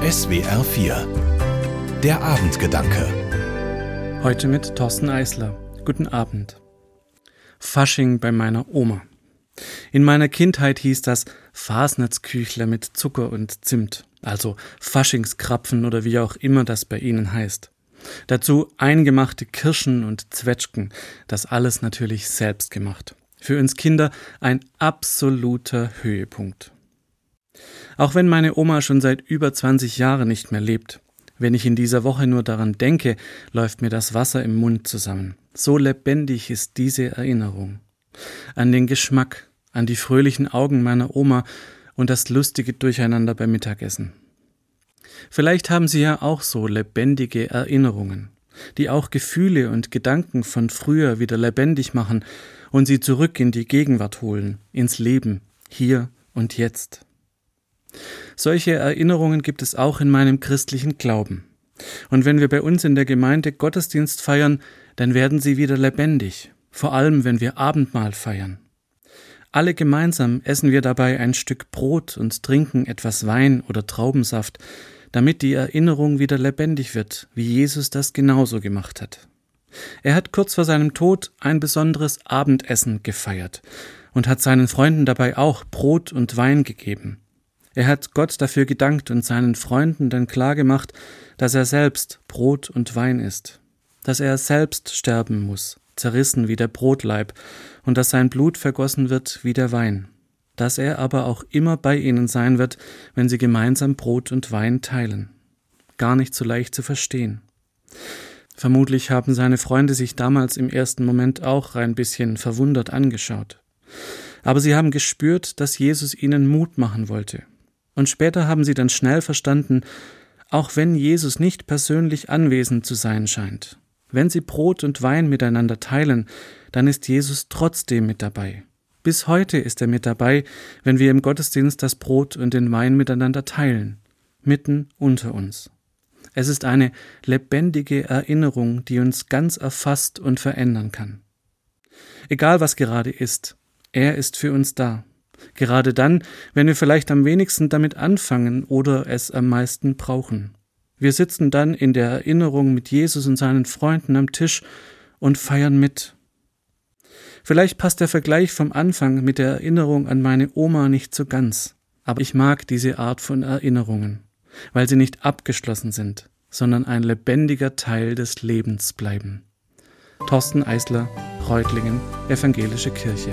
SWR 4 Der Abendgedanke Heute mit Thorsten Eisler. Guten Abend. Fasching bei meiner Oma. In meiner Kindheit hieß das Fasnetzküchler mit Zucker und Zimt, also Faschingskrapfen oder wie auch immer das bei Ihnen heißt. Dazu eingemachte Kirschen und Zwetschgen, das alles natürlich selbst gemacht. Für uns Kinder ein absoluter Höhepunkt. Auch wenn meine Oma schon seit über 20 Jahren nicht mehr lebt, wenn ich in dieser Woche nur daran denke, läuft mir das Wasser im Mund zusammen. So lebendig ist diese Erinnerung. An den Geschmack, an die fröhlichen Augen meiner Oma und das lustige Durcheinander beim Mittagessen. Vielleicht haben Sie ja auch so lebendige Erinnerungen, die auch Gefühle und Gedanken von früher wieder lebendig machen und sie zurück in die Gegenwart holen, ins Leben, hier und jetzt. Solche Erinnerungen gibt es auch in meinem christlichen Glauben. Und wenn wir bei uns in der Gemeinde Gottesdienst feiern, dann werden sie wieder lebendig, vor allem wenn wir Abendmahl feiern. Alle gemeinsam essen wir dabei ein Stück Brot und trinken etwas Wein oder Traubensaft, damit die Erinnerung wieder lebendig wird, wie Jesus das genauso gemacht hat. Er hat kurz vor seinem Tod ein besonderes Abendessen gefeiert und hat seinen Freunden dabei auch Brot und Wein gegeben. Er hat Gott dafür gedankt und seinen Freunden dann klargemacht, dass er selbst Brot und Wein ist, dass er selbst sterben muss, zerrissen wie der Brotleib, und dass sein Blut vergossen wird wie der Wein, dass er aber auch immer bei ihnen sein wird, wenn sie gemeinsam Brot und Wein teilen. Gar nicht so leicht zu verstehen. Vermutlich haben seine Freunde sich damals im ersten Moment auch ein bisschen verwundert angeschaut. Aber sie haben gespürt, dass Jesus ihnen Mut machen wollte, und später haben sie dann schnell verstanden, auch wenn Jesus nicht persönlich anwesend zu sein scheint, wenn sie Brot und Wein miteinander teilen, dann ist Jesus trotzdem mit dabei. Bis heute ist er mit dabei, wenn wir im Gottesdienst das Brot und den Wein miteinander teilen, mitten unter uns. Es ist eine lebendige Erinnerung, die uns ganz erfasst und verändern kann. Egal was gerade ist, er ist für uns da. Gerade dann, wenn wir vielleicht am wenigsten damit anfangen oder es am meisten brauchen. Wir sitzen dann in der Erinnerung mit Jesus und seinen Freunden am Tisch und feiern mit. Vielleicht passt der Vergleich vom Anfang mit der Erinnerung an meine Oma nicht so ganz, aber ich mag diese Art von Erinnerungen, weil sie nicht abgeschlossen sind, sondern ein lebendiger Teil des Lebens bleiben. Thorsten Eisler, Reutlingen, Evangelische Kirche.